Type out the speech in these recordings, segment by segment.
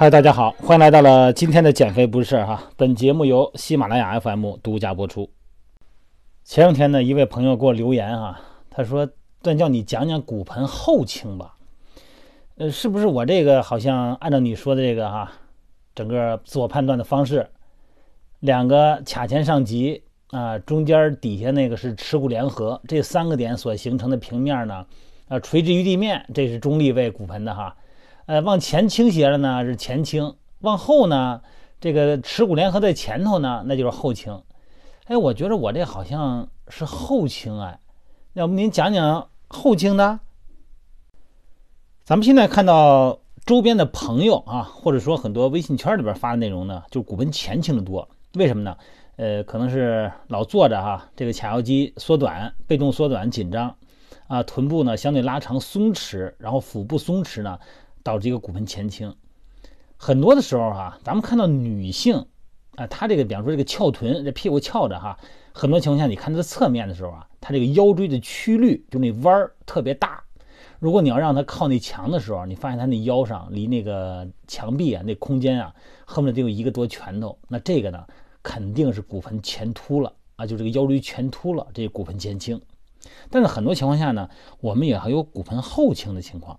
嗨，大家好，欢迎来到了今天的减肥不是事儿哈。本节目由喜马拉雅 FM 独家播出。前两天呢，一位朋友给我留言哈，他说：“段教你讲讲骨盆后倾吧。”呃，是不是我这个好像按照你说的这个哈，整个自我判断的方式，两个髂前上棘啊，中间底下那个是耻骨联合，这三个点所形成的平面呢，啊，垂直于地面，这是中立位骨盆的哈。呃，往前倾斜了呢是前倾，往后呢，这个耻骨联合在前头呢，那就是后倾。哎，我觉得我这好像是后倾哎，要不您讲讲后倾的？咱们现在看到周边的朋友啊，或者说很多微信圈里边发的内容呢，就是骨盆前倾的多，为什么呢？呃，可能是老坐着哈，这个髂腰肌缩短，被动缩短紧张，啊，臀部呢相对拉长松弛，然后腹部松弛呢。导致一个骨盆前倾，很多的时候哈，咱们看到女性啊，她这个比方说这个翘臀，这屁股翘着哈，很多情况下你看她的侧面的时候啊，她这个腰椎的曲率就那弯儿特别大。如果你要让她靠那墙的时候，你发现她那腰上离那个墙壁啊那空间啊，恨不得得有一个多拳头，那这个呢肯定是骨盆前凸了啊，就这个腰椎前凸了，这骨盆前倾。但是很多情况下呢，我们也还有骨盆后倾的情况。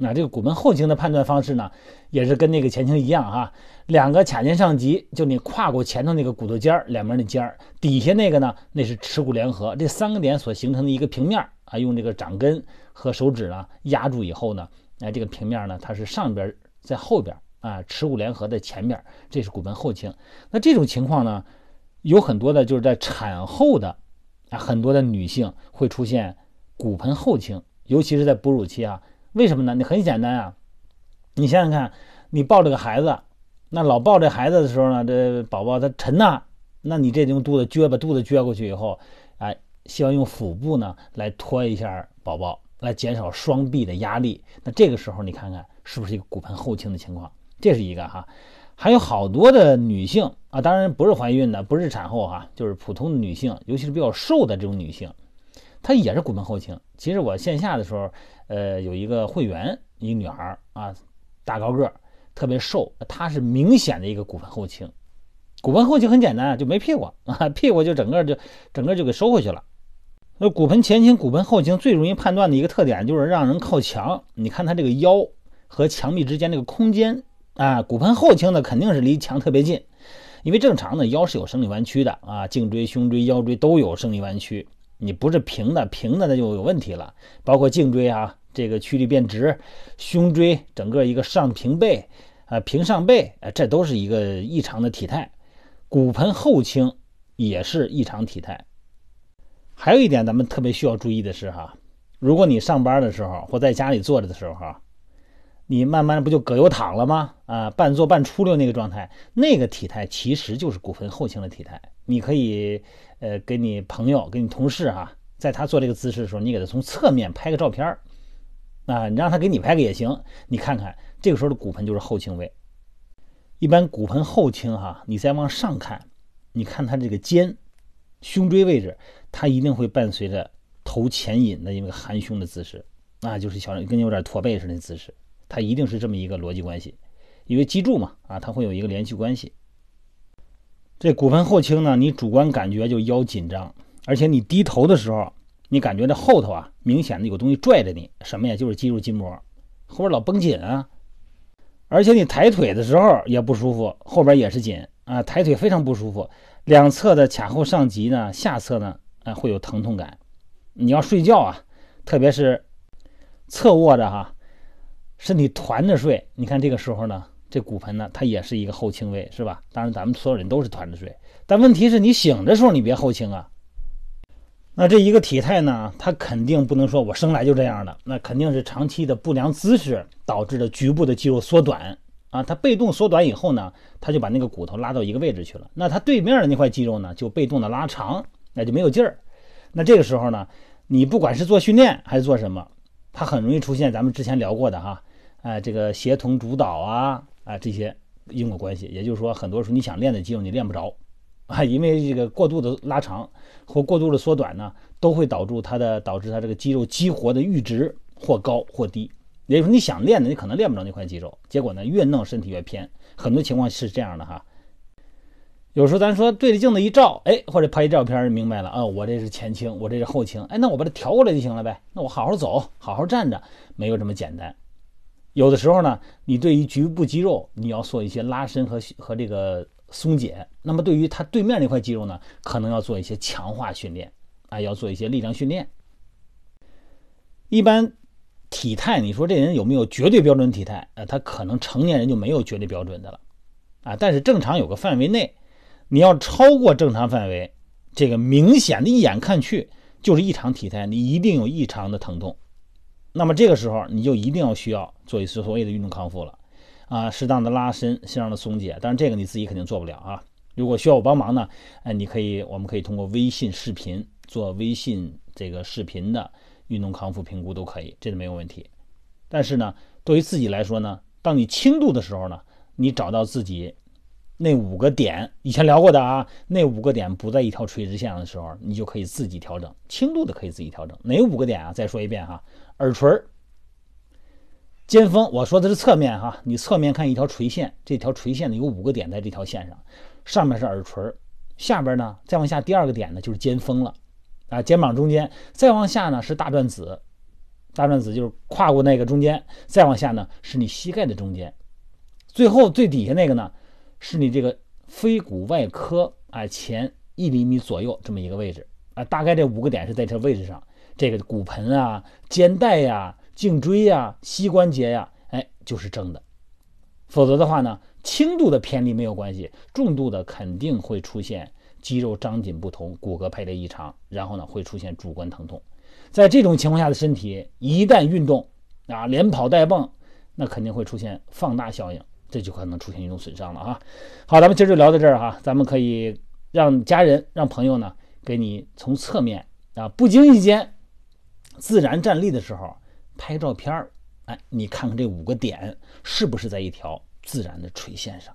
那这个骨盆后倾的判断方式呢，也是跟那个前倾一样哈，两个髂前上棘，就你跨过前头那个骨头尖儿，两边的尖儿，底下那个呢，那是耻骨联合，这三个点所形成的一个平面啊，用这个掌根和手指呢压住以后呢，哎，这个平面呢，它是上边在后边啊，耻骨联合在前边，这是骨盆后倾。那这种情况呢，有很多的就是在产后的啊，很多的女性会出现骨盆后倾，尤其是在哺乳期啊。为什么呢？你很简单啊，你想想看，你抱着个孩子，那老抱这孩子的时候呢，这宝宝他沉呐，那你这用肚子撅，把肚子撅过去以后，哎，希望用腹部呢来托一下宝宝，来减少双臂的压力。那这个时候你看看是不是一个骨盆后倾的情况？这是一个哈，还有好多的女性啊，当然不是怀孕的，不是产后哈，就是普通的女性，尤其是比较瘦的这种女性。他也是骨盆后倾。其实我线下的时候，呃，有一个会员，一个女孩啊，大高个，特别瘦，她是明显的一个骨盆后倾。骨盆后倾很简单，就没屁股啊，屁股就整个就整个就给收回去了。那骨盆前倾、骨盆后倾最容易判断的一个特点就是让人靠墙。你看她这个腰和墙壁之间这个空间啊，骨盆后倾的肯定是离墙特别近，因为正常的腰是有生理弯曲的啊，颈椎、胸椎、腰椎都有生理弯曲。你不是平的，平的那就有问题了，包括颈椎啊，这个曲率变直，胸椎整个一个上平背啊，平上背，啊，这都是一个异常的体态。骨盆后倾也是异常体态。还有一点咱们特别需要注意的是哈，如果你上班的时候或在家里坐着的时候，你慢慢不就葛优躺了吗？啊，半坐半出溜那个状态，那个体态其实就是骨盆后倾的体态。你可以。呃，给你朋友、给你同事哈，在他做这个姿势的时候，你给他从侧面拍个照片儿，啊，你让他给你拍个也行。你看看这个时候的骨盆就是后倾位。一般骨盆后倾哈，你再往上看，你看他这个肩、胸椎位置，它一定会伴随着头前引的一个含胸的姿势，啊，就是小跟有点驼背似的姿势，它一定是这么一个逻辑关系。因为脊柱嘛，啊，它会有一个连续关系。这骨盆后倾呢，你主观感觉就腰紧张，而且你低头的时候，你感觉这后头啊，明显的有东西拽着你，什么呀？就是肌肉筋膜，后边老绷紧啊。而且你抬腿的时候也不舒服，后边也是紧啊，抬腿非常不舒服。两侧的髂后上棘呢，下侧呢，啊会有疼痛感。你要睡觉啊，特别是侧卧着哈，身体团着睡，你看这个时候呢。这骨盆呢，它也是一个后倾位，是吧？当然，咱们所有人都是团着睡，但问题是你醒的时候，你别后倾啊。那这一个体态呢，它肯定不能说我生来就这样的，那肯定是长期的不良姿势导致的局部的肌肉缩短啊。它被动缩短以后呢，它就把那个骨头拉到一个位置去了。那它对面的那块肌肉呢，就被动的拉长，那就没有劲儿。那这个时候呢，你不管是做训练还是做什么，它很容易出现咱们之前聊过的哈，哎，这个协同主导啊。啊，这些因果关系，也就是说，很多时候你想练的肌肉你练不着，啊，因为这个过度的拉长或过度的缩短呢，都会导致它的导致它这个肌肉激活的阈值或高或低，也就是说你想练的，你可能练不着那块肌肉，结果呢越弄身体越偏，很多情况是这样的哈。有时候咱说对着镜子一照，哎，或者拍一照片，明白了啊，我这是前倾，我这是后倾，哎，那我把它调过来就行了呗。那我好好走，好好站着，没有这么简单。有的时候呢，你对于局部肌肉你要做一些拉伸和和这个松解，那么对于它对面那块肌肉呢，可能要做一些强化训练啊，要做一些力量训练。一般体态，你说这人有没有绝对标准体态？呃，他可能成年人就没有绝对标准的了啊，但是正常有个范围内。你要超过正常范围，这个明显的一眼看去就是异常体态，你一定有异常的疼痛。那么这个时候你就一定要需要做一次所谓的运动康复了，啊，适当的拉伸，适当的松解。但是这个你自己肯定做不了啊。如果需要我帮忙呢，哎，你可以，我们可以通过微信视频做微信这个视频的运动康复评估都可以，这个没有问题。但是呢，对于自己来说呢，当你轻度的时候呢，你找到自己。那五个点以前聊过的啊，那五个点不在一条垂直线上的时候，你就可以自己调整轻度的，可以自己调整。哪五个点啊？再说一遍哈，耳垂、肩峰，我说的是侧面哈，你侧面看一条垂线，这条垂线呢有五个点在这条线上，上面是耳垂，下边呢再往下第二个点呢就是肩峰了，啊，肩膀中间再往下呢是大转子，大转子就是跨过那个中间，再往下呢是你膝盖的中间，最后最底下那个呢。是你这个腓骨外科啊前一厘米左右这么一个位置啊，大概这五个点是在这位置上，这个骨盆啊、肩带呀、颈椎呀、膝关节呀，哎，就是正的。否则的话呢，轻度的偏离没有关系，重度的肯定会出现肌肉张紧不同、骨骼排列异常，然后呢会出现主观疼痛。在这种情况下的身体一旦运动啊，连跑带蹦，那肯定会出现放大效应。这就可能出现一种损伤了啊！好，咱们今儿就聊到这儿哈，咱们可以让家人、让朋友呢，给你从侧面啊，不经意间自然站立的时候拍照片儿，哎，你看看这五个点是不是在一条自然的垂线上？